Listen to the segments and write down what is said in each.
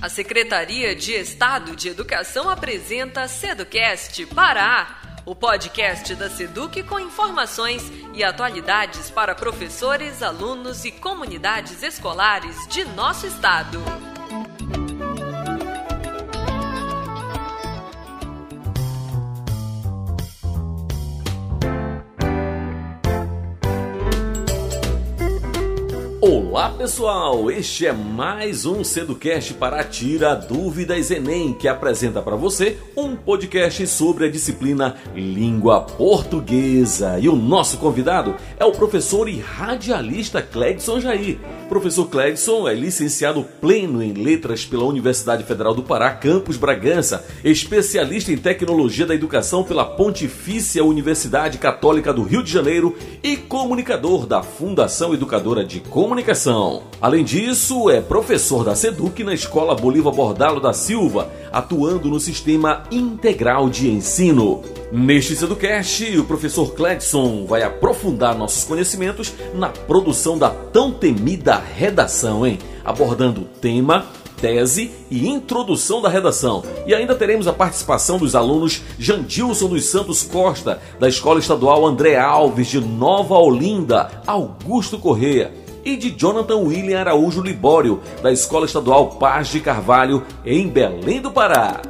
A Secretaria de Estado de Educação apresenta Seducast Pará, o podcast da Seduc com informações e atualidades para professores, alunos e comunidades escolares de nosso estado. Olá pessoal, este é mais um Seducast para tirar dúvidas Enem, que apresenta para você um podcast sobre a disciplina Língua Portuguesa. E o nosso convidado é o professor e radialista Clegson Jair. Professor Clegson é licenciado pleno em Letras pela Universidade Federal do Pará, Campus Bragança, especialista em Tecnologia da Educação pela Pontifícia Universidade Católica do Rio de Janeiro e comunicador da Fundação Educadora de Comunicação. Além disso, é professor da SEDUC na Escola Bolívar Bordalo da Silva, atuando no sistema integral de ensino. Neste Seducast, o professor Cledson vai aprofundar nossos conhecimentos na produção da tão temida redação, hein? Abordando tema, tese e introdução da redação. E ainda teremos a participação dos alunos Jandilson dos Santos Costa, da Escola Estadual André Alves de Nova Olinda, Augusto Correia, e de Jonathan William Araújo Libório, da Escola Estadual Paz de Carvalho, em Belém do Pará.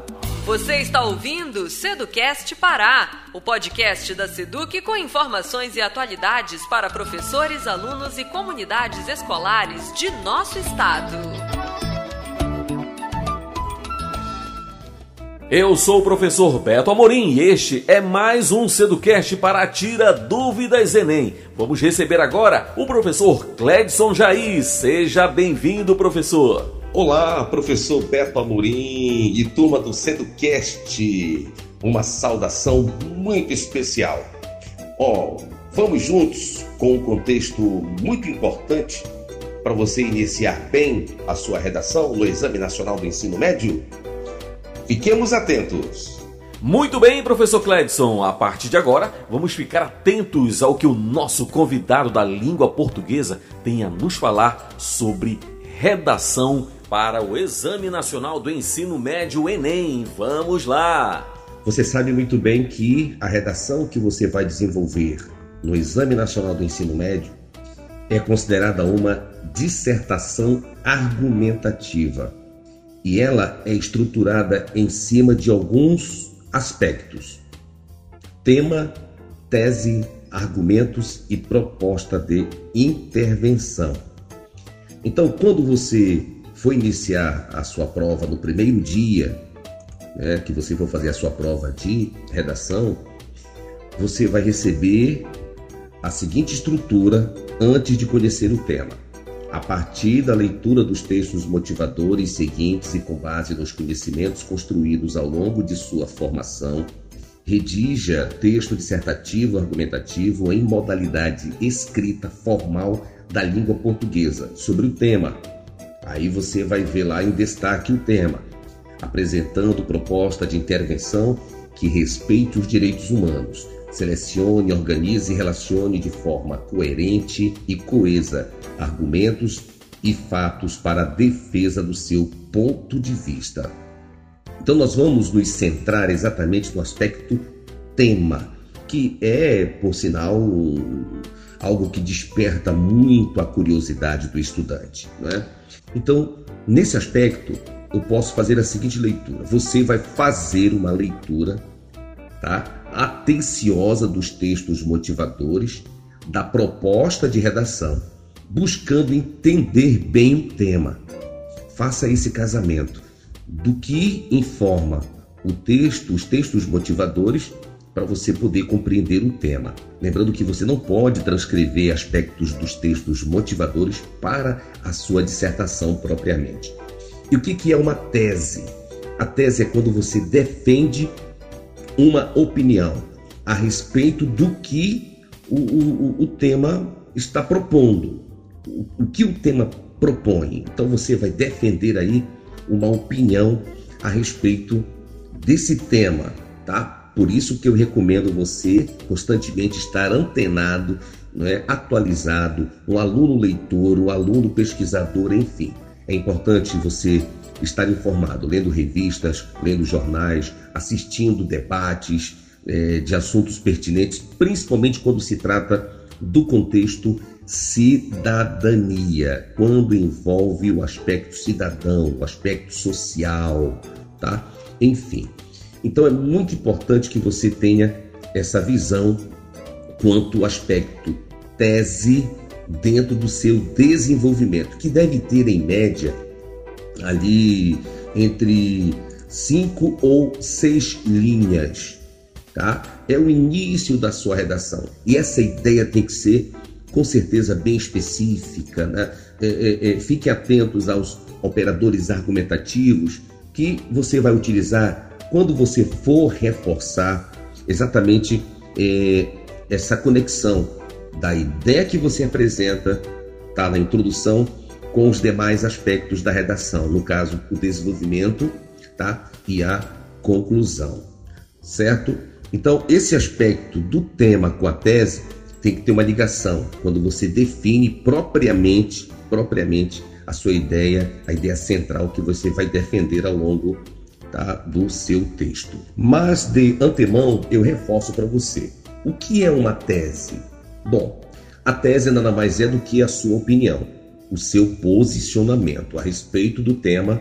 Você está ouvindo Seducast Pará, o podcast da Seduc com informações e atualidades para professores, alunos e comunidades escolares de nosso estado. Eu sou o professor Beto Amorim e este é mais um Seducast para Tira Dúvidas Enem. Vamos receber agora o professor Cledson Jair. Seja bem-vindo, professor. Olá, professor Beto Amorim e turma do Seducast. Uma saudação muito especial. Ó, oh, vamos juntos com um contexto muito importante para você iniciar bem a sua redação no Exame Nacional do Ensino Médio? Fiquemos atentos. Muito bem, professor Cledson. A partir de agora, vamos ficar atentos ao que o nosso convidado da língua portuguesa tem a nos falar sobre redação para o Exame Nacional do Ensino Médio Enem. Vamos lá! Você sabe muito bem que a redação que você vai desenvolver no Exame Nacional do Ensino Médio é considerada uma dissertação argumentativa e ela é estruturada em cima de alguns aspectos: tema, tese, argumentos e proposta de intervenção. Então, quando você for iniciar a sua prova no primeiro dia, né, que você for fazer a sua prova de redação, você vai receber a seguinte estrutura antes de conhecer o tema. A partir da leitura dos textos motivadores seguintes e com base nos conhecimentos construídos ao longo de sua formação, redija texto dissertativo argumentativo em modalidade escrita formal da língua portuguesa sobre o tema. Aí você vai ver lá em destaque o tema, apresentando proposta de intervenção que respeite os direitos humanos Selecione, organize e relacione de forma coerente e coesa argumentos e fatos para a defesa do seu ponto de vista. Então, nós vamos nos centrar exatamente no aspecto tema, que é, por sinal, algo que desperta muito a curiosidade do estudante. Né? Então, nesse aspecto, eu posso fazer a seguinte leitura: você vai fazer uma leitura tá? Atenciosa dos textos motivadores, da proposta de redação, buscando entender bem o tema. Faça esse casamento do que informa o texto, os textos motivadores, para você poder compreender o tema. Lembrando que você não pode transcrever aspectos dos textos motivadores para a sua dissertação propriamente. E o que é uma tese? A tese é quando você defende uma opinião a respeito do que o, o, o tema está propondo, o, o que o tema propõe. Então você vai defender aí uma opinião a respeito desse tema, tá? Por isso que eu recomendo você constantemente estar antenado, é, atualizado, um aluno leitor, um aluno pesquisador, enfim. é importante você estar informado, lendo revistas, lendo jornais, assistindo debates é, de assuntos pertinentes, principalmente quando se trata do contexto cidadania, quando envolve o aspecto cidadão, o aspecto social, tá? Enfim. Então é muito importante que você tenha essa visão quanto ao aspecto tese dentro do seu desenvolvimento, que deve ter em média ali entre cinco ou seis linhas, tá? É o início da sua redação e essa ideia tem que ser com certeza bem específica, né? É, é, é, atentos aos operadores argumentativos que você vai utilizar quando você for reforçar exatamente é, essa conexão da ideia que você apresenta, tá na introdução, com os demais aspectos da redação, no caso, o desenvolvimento, tá? E a conclusão, certo? Então, esse aspecto do tema com a tese tem que ter uma ligação quando você define propriamente, propriamente a sua ideia, a ideia central que você vai defender ao longo tá, do seu texto. Mas de antemão eu reforço para você: o que é uma tese? Bom, a tese nada mais é do que a sua opinião, o seu posicionamento a respeito do tema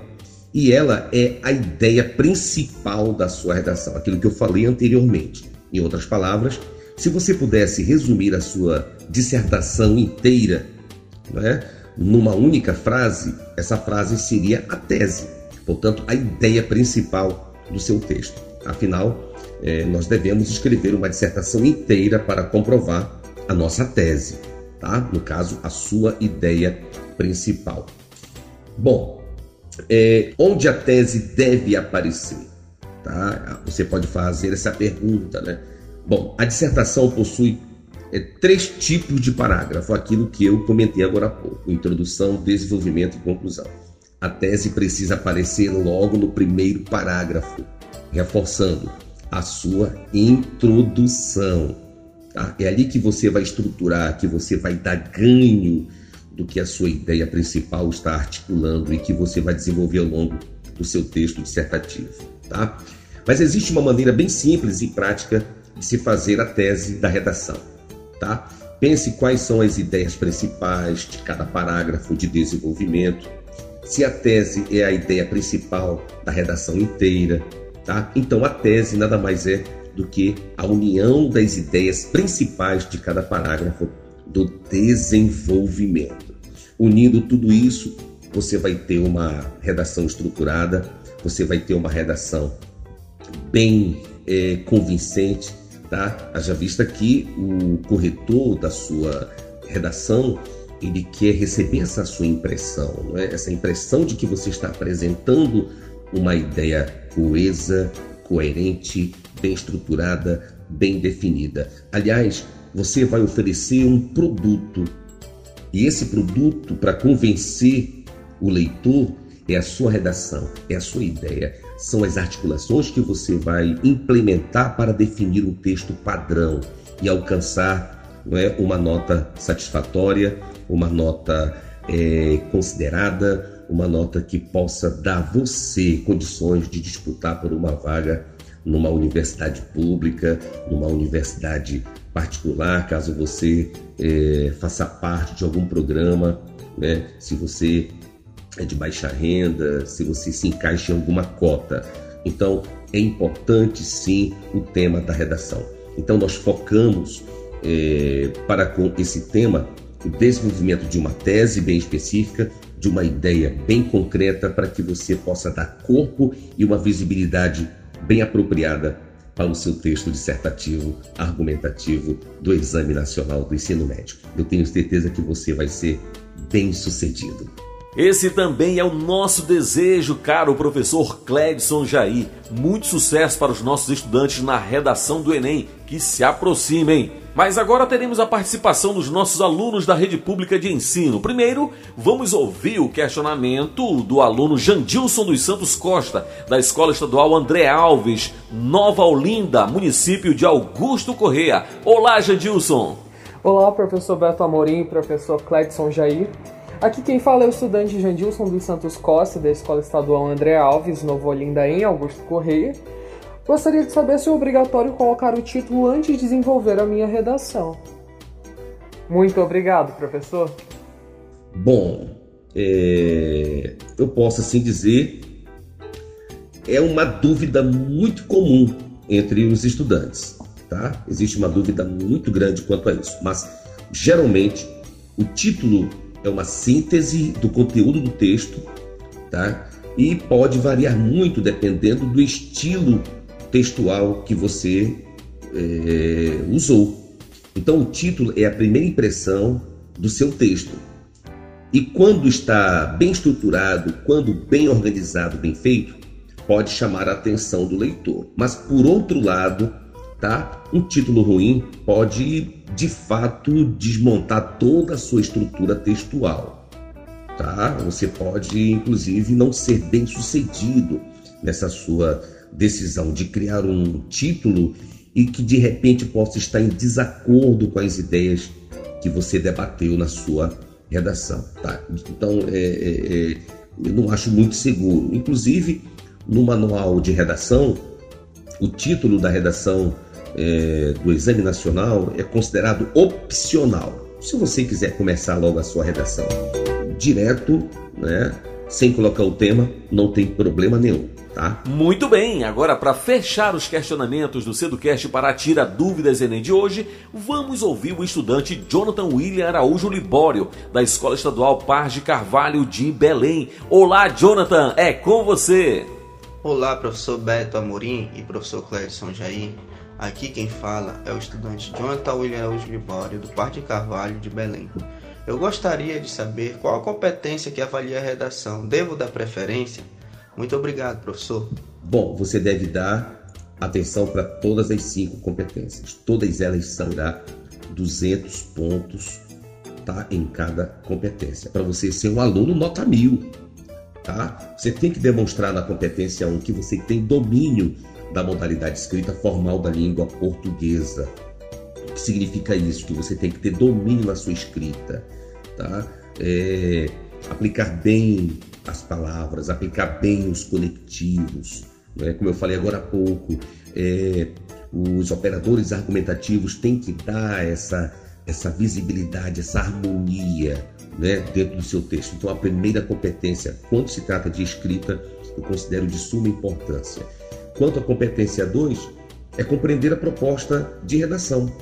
e ela é a ideia principal da sua redação, aquilo que eu falei anteriormente. Em outras palavras, se você pudesse resumir a sua dissertação inteira, né, numa única frase, essa frase seria a tese, portanto, a ideia principal do seu texto. Afinal, é, nós devemos escrever uma dissertação inteira para comprovar a nossa tese, tá? No caso, a sua ideia principal. Bom, é, onde a tese deve aparecer? Tá? Você pode fazer essa pergunta, né? Bom, a dissertação possui é, três tipos de parágrafo, aquilo que eu comentei agora há pouco: introdução, desenvolvimento e conclusão. A tese precisa aparecer logo no primeiro parágrafo, reforçando a sua introdução. Tá? É ali que você vai estruturar, que você vai dar ganho do que a sua ideia principal está articulando e que você vai desenvolver ao longo do seu texto dissertativo. Tá? Mas existe uma maneira bem simples e prática de se fazer a tese da redação tá? Pense quais são as ideias principais de cada parágrafo de desenvolvimento. Se a tese é a ideia principal da redação inteira, tá? Então a tese nada mais é do que a união das ideias principais de cada parágrafo do desenvolvimento. Unindo tudo isso, você vai ter uma redação estruturada, você vai ter uma redação bem é, convincente, tá? Haja vista que o corretor da sua redação ele quer receber essa sua impressão, é? essa impressão de que você está apresentando uma ideia coesa, coerente, bem estruturada, bem definida. Aliás, você vai oferecer um produto e esse produto, para convencer o leitor, é a sua redação, é a sua ideia, são as articulações que você vai implementar para definir um texto padrão e alcançar é, uma nota satisfatória, uma nota é, considerada, uma nota que possa dar a você condições de disputar por uma vaga numa universidade pública, numa universidade particular, caso você é, faça parte de algum programa, né? se você é de baixa renda, se você se encaixa em alguma cota. Então, é importante sim o tema da redação. Então, nós focamos é, para com esse tema o desenvolvimento de uma tese bem específica, de uma ideia bem concreta para que você possa dar corpo e uma visibilidade bem apropriada para o seu texto dissertativo, argumentativo do Exame Nacional do Ensino Médio. Eu tenho certeza que você vai ser bem sucedido. Esse também é o nosso desejo, caro professor Cledson Jair. Muito sucesso para os nossos estudantes na redação do Enem, que se aproximem. Mas agora teremos a participação dos nossos alunos da rede pública de ensino. Primeiro, vamos ouvir o questionamento do aluno Jandilson dos Santos Costa, da Escola Estadual André Alves, Nova Olinda, município de Augusto Correia. Olá, Jandilson! Olá, professor Beto Amorim, professor Cledson Jair. Aqui quem fala é o estudante Jandilson dos Santos Costa, da Escola Estadual André Alves, Novo Olinda, em Augusto Correia. Gostaria de saber se é obrigatório colocar o título antes de desenvolver a minha redação. Muito obrigado, professor. Bom, é, eu posso assim dizer, é uma dúvida muito comum entre os estudantes, tá? Existe uma dúvida muito grande quanto a isso, mas geralmente o título é uma síntese do conteúdo do texto, tá? E pode variar muito dependendo do estilo textual que você é, usou. Então, o título é a primeira impressão do seu texto. E quando está bem estruturado, quando bem organizado, bem feito, pode chamar a atenção do leitor. Mas por outro lado, tá? Um título ruim pode de fato desmontar toda a sua estrutura textual, tá? Você pode inclusive não ser bem sucedido nessa sua decisão de criar um título e que de repente possa estar em desacordo com as ideias que você debateu na sua redação, tá? Então, é, é, é, eu não acho muito seguro. Inclusive, no manual de redação, o título da redação é, do Exame Nacional é considerado opcional. Se você quiser começar logo a sua redação direto, né, sem colocar o tema, não tem problema nenhum. Tá? Muito bem, agora para fechar os questionamentos do Seducast para tirar dúvidas Enem de hoje, vamos ouvir o estudante Jonathan William Araújo Libório, da Escola Estadual Paz de Carvalho de Belém. Olá, Jonathan, é com você! Olá, professor Beto Amorim e professor Clédson Jair. Aqui quem fala é o estudante Jonathan William Araújo Libório, do Parque Carvalho de Belém. Eu gostaria de saber qual a competência que avalia a redação. Devo dar preferência? Muito obrigado, professor. Bom, você deve dar atenção para todas as cinco competências. Todas elas são 200 pontos tá, em cada competência. Para você ser um aluno, nota mil tá? Você tem que demonstrar na competência 1 que você tem domínio da modalidade escrita formal da língua portuguesa. O que significa isso? Que você tem que ter domínio na sua escrita, tá? É, aplicar bem as palavras, aplicar bem os conectivos, né? como eu falei agora há pouco, é, os operadores argumentativos têm que dar essa, essa visibilidade, essa harmonia né, dentro do seu texto. Então, a primeira competência, quando se trata de escrita, eu considero de suma importância. Quanto à competência 2, é compreender a proposta de redação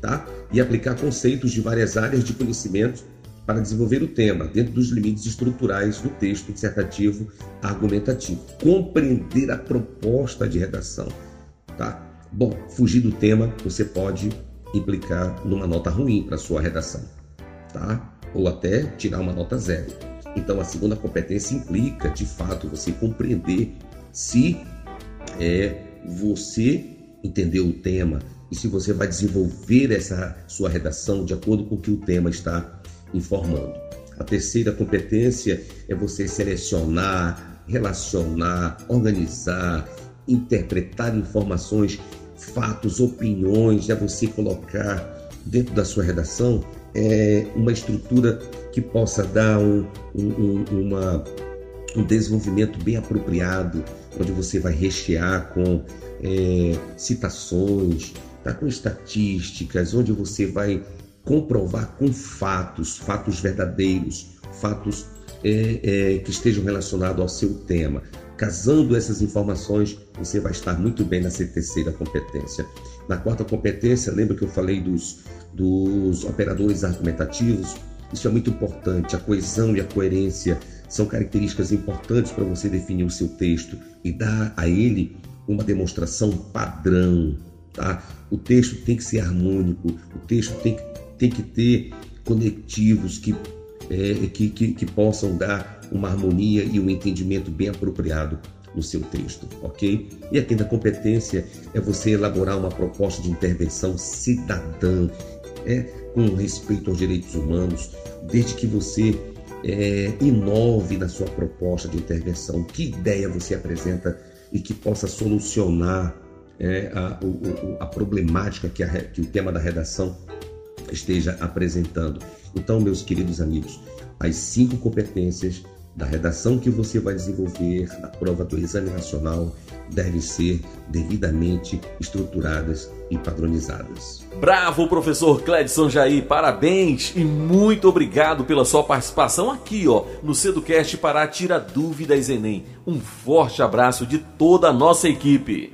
tá? e aplicar conceitos de várias áreas de conhecimento para desenvolver o tema dentro dos limites estruturais do texto dissertativo argumentativo. Compreender a proposta de redação. Tá? Bom, fugir do tema você pode implicar numa nota ruim para sua redação. Tá? ou até tirar uma nota zero. Então, a segunda competência implica, de fato, você compreender se é, você entendeu o tema e se você vai desenvolver essa sua redação de acordo com o que o tema está informando. A terceira competência é você selecionar, relacionar, organizar, interpretar informações, fatos, opiniões, é você colocar dentro da sua redação é, uma estrutura que possa dar um, um, uma, um desenvolvimento bem apropriado, onde você vai rechear com é, citações, tá, com estatísticas, onde você vai comprovar com fatos, fatos verdadeiros, fatos é, é, que estejam relacionados ao seu tema. Casando essas informações, você vai estar muito bem nessa terceira competência. Na quarta competência, lembra que eu falei dos, dos operadores argumentativos? Isso é muito importante. A coesão e a coerência são características importantes para você definir o seu texto e dar a ele uma demonstração padrão. Tá? O texto tem que ser harmônico, o texto tem que, tem que ter conectivos que, é, que, que, que possam dar uma harmonia e um entendimento bem apropriado no seu texto, ok? E a quinta competência é você elaborar uma proposta de intervenção cidadã, é, com respeito aos direitos humanos, desde que você é, inove na sua proposta de intervenção, que ideia você apresenta e que possa solucionar é, a, o, a, problemática que, a, que o tema da redação esteja apresentando. Então, meus queridos amigos, as cinco competências da redação que você vai desenvolver na prova do Exame Nacional devem ser devidamente estruturadas e padronizadas. Bravo, professor Cledson Jair, parabéns e muito obrigado pela sua participação aqui, ó, no Seducast para Tira Dúvidas Enem. Um forte abraço de toda a nossa equipe.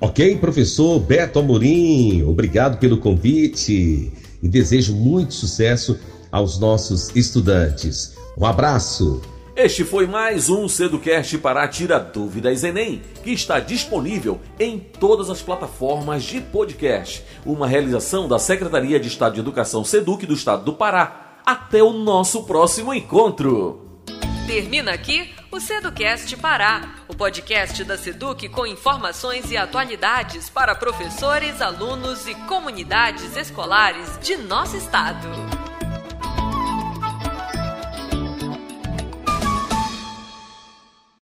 Ok, professor Beto Amorim, obrigado pelo convite e desejo muito sucesso aos nossos estudantes. Um abraço! Este foi mais um Seducast para Tira Dúvidas Enem, que está disponível em todas as plataformas de podcast. Uma realização da Secretaria de Estado de Educação Seduc do Estado do Pará. Até o nosso próximo encontro! Termina aqui o Seducast Pará, o podcast da Seduc com informações e atualidades para professores, alunos e comunidades escolares de nosso estado.